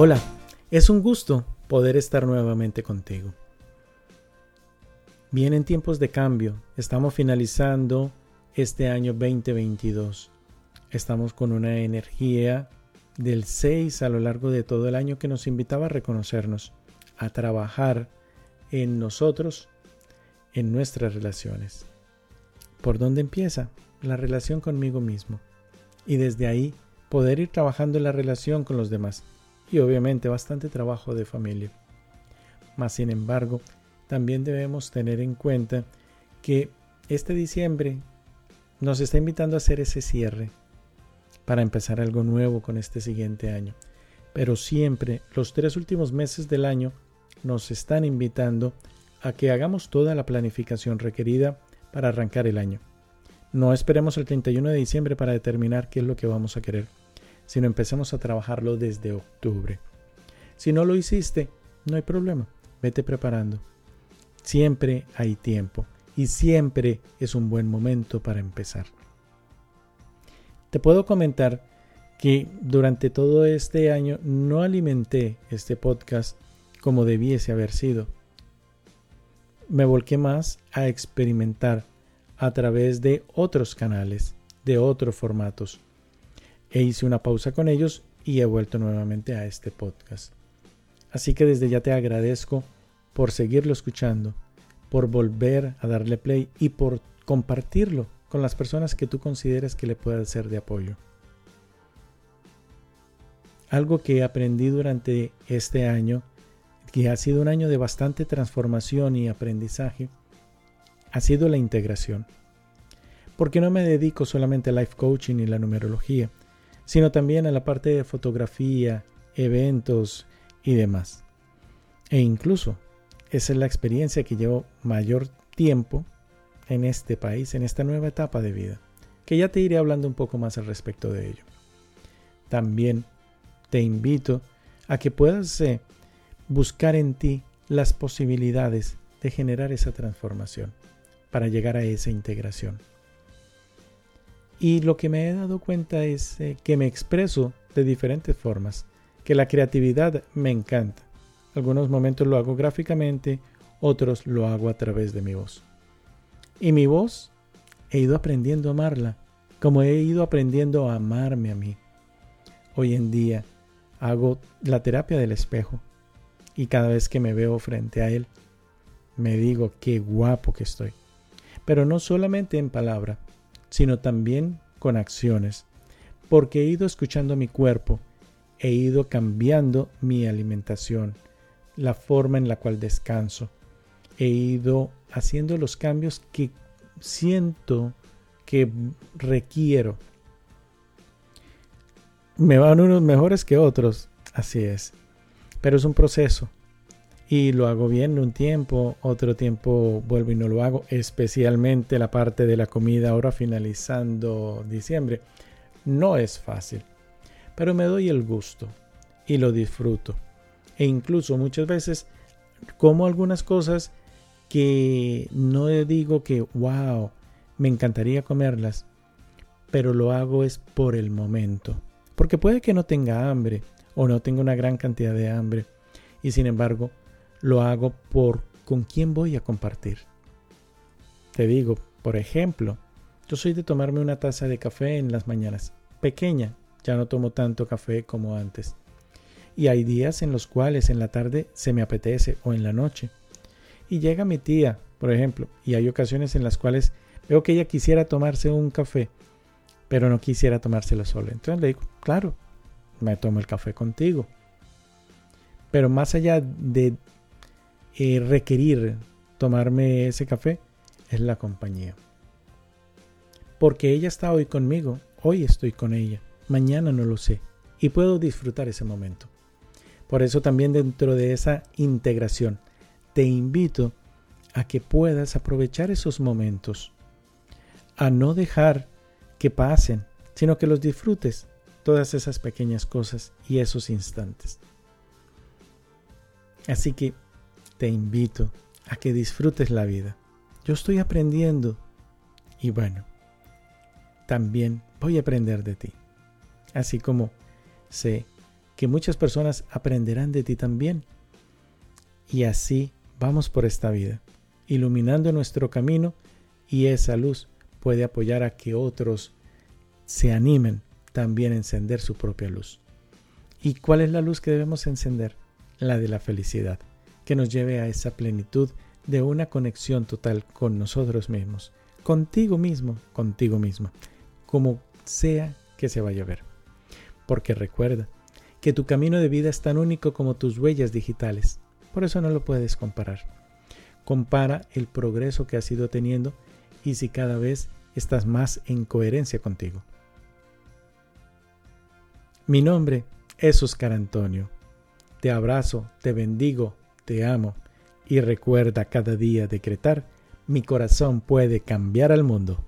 Hola, es un gusto poder estar nuevamente contigo. Vienen tiempos de cambio, estamos finalizando este año 2022. Estamos con una energía del 6 a lo largo de todo el año que nos invitaba a reconocernos, a trabajar en nosotros, en nuestras relaciones. ¿Por dónde empieza? La relación conmigo mismo. Y desde ahí poder ir trabajando en la relación con los demás y obviamente bastante trabajo de familia. Mas sin embargo, también debemos tener en cuenta que este diciembre nos está invitando a hacer ese cierre para empezar algo nuevo con este siguiente año. Pero siempre los tres últimos meses del año nos están invitando a que hagamos toda la planificación requerida para arrancar el año. No esperemos el 31 de diciembre para determinar qué es lo que vamos a querer sino empecemos a trabajarlo desde octubre. Si no lo hiciste, no hay problema, vete preparando. Siempre hay tiempo y siempre es un buen momento para empezar. Te puedo comentar que durante todo este año no alimenté este podcast como debiese haber sido. Me volqué más a experimentar a través de otros canales, de otros formatos e hice una pausa con ellos y he vuelto nuevamente a este podcast. Así que desde ya te agradezco por seguirlo escuchando, por volver a darle play y por compartirlo con las personas que tú consideres que le puedan ser de apoyo. Algo que aprendí durante este año, que ha sido un año de bastante transformación y aprendizaje, ha sido la integración. Porque no me dedico solamente al life coaching y la numerología, sino también a la parte de fotografía, eventos y demás. E incluso esa es la experiencia que llevo mayor tiempo en este país, en esta nueva etapa de vida, que ya te iré hablando un poco más al respecto de ello. También te invito a que puedas eh, buscar en ti las posibilidades de generar esa transformación para llegar a esa integración. Y lo que me he dado cuenta es eh, que me expreso de diferentes formas, que la creatividad me encanta. Algunos momentos lo hago gráficamente, otros lo hago a través de mi voz. Y mi voz he ido aprendiendo a amarla, como he ido aprendiendo a amarme a mí. Hoy en día hago la terapia del espejo y cada vez que me veo frente a él, me digo qué guapo que estoy. Pero no solamente en palabra, sino también con acciones, porque he ido escuchando mi cuerpo, he ido cambiando mi alimentación, la forma en la cual descanso, he ido haciendo los cambios que siento que requiero. Me van unos mejores que otros, así es, pero es un proceso y lo hago bien un tiempo, otro tiempo vuelvo y no lo hago, especialmente la parte de la comida ahora finalizando diciembre. No es fácil, pero me doy el gusto y lo disfruto. E incluso muchas veces como algunas cosas que no digo que, wow, me encantaría comerlas, pero lo hago es por el momento. Porque puede que no tenga hambre o no tenga una gran cantidad de hambre y sin embargo lo hago por con quién voy a compartir. Te digo, por ejemplo, yo soy de tomarme una taza de café en las mañanas, pequeña, ya no tomo tanto café como antes. Y hay días en los cuales en la tarde se me apetece o en la noche. Y llega mi tía, por ejemplo, y hay ocasiones en las cuales veo que ella quisiera tomarse un café, pero no quisiera tomárselo solo. Entonces le digo, claro, me tomo el café contigo. Pero más allá de eh, requerir tomarme ese café es la compañía. Porque ella está hoy conmigo, hoy estoy con ella, mañana no lo sé y puedo disfrutar ese momento. Por eso también dentro de esa integración te invito a que puedas aprovechar esos momentos, a no dejar que pasen, sino que los disfrutes, todas esas pequeñas cosas y esos instantes. Así que te invito a que disfrutes la vida. Yo estoy aprendiendo y bueno, también voy a aprender de ti. Así como sé que muchas personas aprenderán de ti también. Y así vamos por esta vida, iluminando nuestro camino y esa luz puede apoyar a que otros se animen también a encender su propia luz. ¿Y cuál es la luz que debemos encender? La de la felicidad, que nos lleve a esa plenitud de una conexión total con nosotros mismos, contigo mismo, contigo misma, como sea que se vaya a ver. Porque recuerda que tu camino de vida es tan único como tus huellas digitales, por eso no lo puedes comparar. Compara el progreso que has ido teniendo y si cada vez estás más en coherencia contigo. Mi nombre es Oscar Antonio. Te abrazo, te bendigo, te amo y recuerda cada día decretar, mi corazón puede cambiar al mundo.